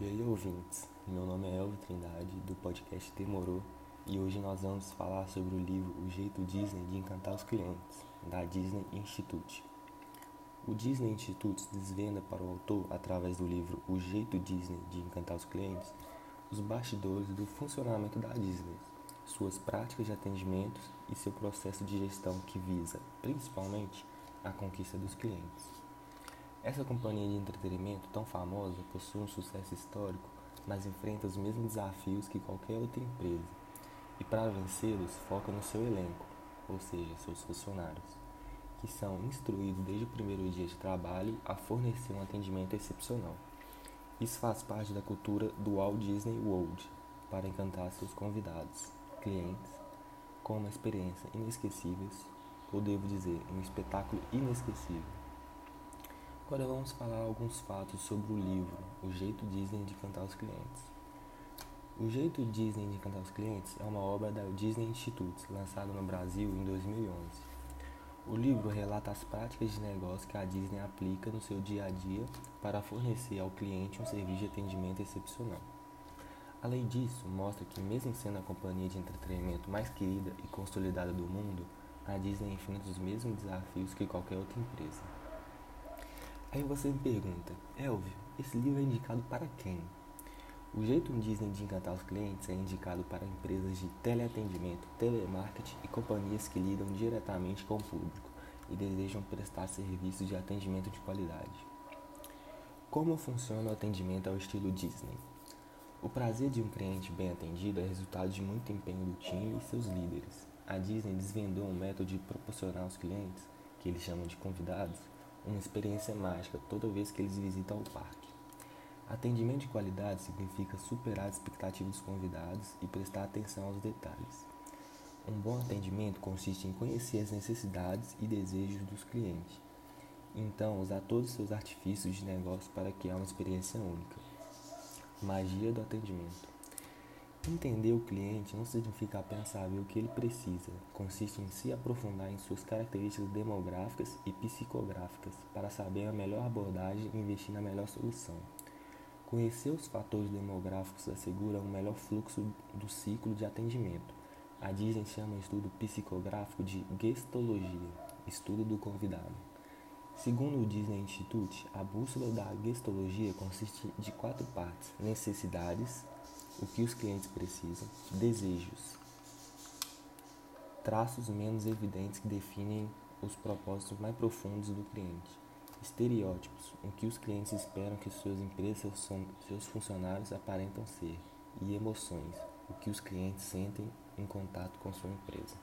E aí, ouvintes? Meu nome é Elvio Trindade, do podcast Demorou, e hoje nós vamos falar sobre o livro O Jeito Disney de Encantar os Clientes, da Disney Institute. O Disney Institute desvenda para o autor, através do livro O Jeito Disney de Encantar os Clientes, os bastidores do funcionamento da Disney, suas práticas de atendimento e seu processo de gestão que visa, principalmente, a conquista dos clientes. Essa companhia de entretenimento tão famosa possui um sucesso histórico, mas enfrenta os mesmos desafios que qualquer outra empresa. E para vencê-los, foca no seu elenco, ou seja, seus funcionários, que são instruídos desde o primeiro dia de trabalho a fornecer um atendimento excepcional. Isso faz parte da cultura do Walt Disney World para encantar seus convidados, clientes, com uma experiência inesquecível, ou devo dizer, um espetáculo inesquecível. Agora vamos falar alguns fatos sobre o livro O Jeito Disney de Cantar os Clientes. O Jeito Disney de Cantar os Clientes é uma obra da Disney Institute, lançada no Brasil em 2011. O livro relata as práticas de negócio que a Disney aplica no seu dia a dia para fornecer ao cliente um serviço de atendimento excepcional. Além disso, mostra que, mesmo sendo a companhia de entretenimento mais querida e consolidada do mundo, a Disney enfrenta os mesmos desafios que qualquer outra empresa. Aí você me pergunta, Elvio, esse livro é indicado para quem? O jeito Disney de encantar os clientes é indicado para empresas de teleatendimento, telemarketing e companhias que lidam diretamente com o público e desejam prestar serviços de atendimento de qualidade. Como funciona o atendimento ao estilo Disney? O prazer de um cliente bem atendido é resultado de muito empenho do time e seus líderes. A Disney desvendou um método de proporcionar aos clientes, que eles chamam de convidados, uma experiência mágica toda vez que eles visitam o parque. Atendimento de qualidade significa superar as expectativas dos convidados e prestar atenção aos detalhes. Um bom atendimento consiste em conhecer as necessidades e desejos dos clientes, então usar todos os seus artifícios de negócio para criar uma experiência única. Magia do atendimento. Entender o cliente não significa apenas saber o que ele precisa, consiste em se aprofundar em suas características demográficas e psicográficas para saber a melhor abordagem e investir na melhor solução. Conhecer os fatores demográficos assegura um melhor fluxo do ciclo de atendimento. A Disney chama o estudo psicográfico de gestologia, estudo do convidado. Segundo o Disney Institute, a bússola da gestologia consiste de quatro partes: necessidades, o que os clientes precisam, desejos, traços menos evidentes que definem os propósitos mais profundos do cliente, estereótipos, o que os clientes esperam que suas empresas seus funcionários aparentam ser, e emoções, o que os clientes sentem em contato com sua empresa.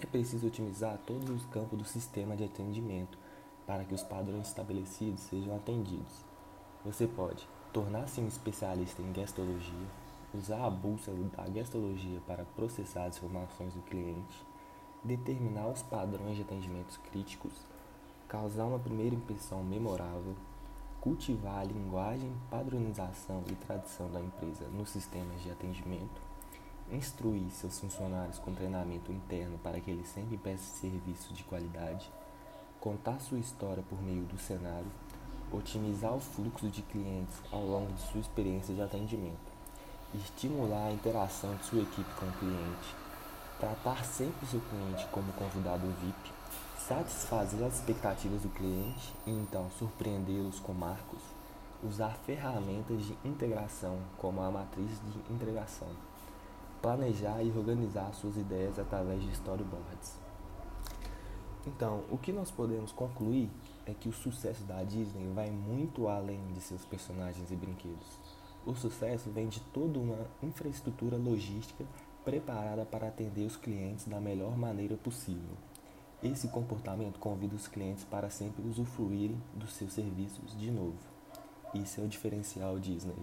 É preciso otimizar todos os campos do sistema de atendimento para que os padrões estabelecidos sejam atendidos. Você pode tornar-se um especialista em gestologia, usar a bússola da gestologia para processar as informações do cliente, determinar os padrões de atendimentos críticos, causar uma primeira impressão memorável, cultivar a linguagem, padronização e tradição da empresa nos sistemas de atendimento, instruir seus funcionários com treinamento interno para que eles sempre prestem serviço de qualidade, contar sua história por meio do cenário, otimizar o fluxo de clientes ao longo de sua experiência de atendimento, estimular a interação de sua equipe com o cliente, tratar sempre seu cliente como convidado VIP, satisfazer as expectativas do cliente e então surpreendê-los com marcos, usar ferramentas de integração como a matriz de integração, planejar e organizar suas ideias através de storyboards. Então, o que nós podemos concluir é que o sucesso da Disney vai muito além de seus personagens e brinquedos. O sucesso vem de toda uma infraestrutura logística preparada para atender os clientes da melhor maneira possível. Esse comportamento convida os clientes para sempre usufruírem dos seus serviços de novo. Isso é o diferencial Disney.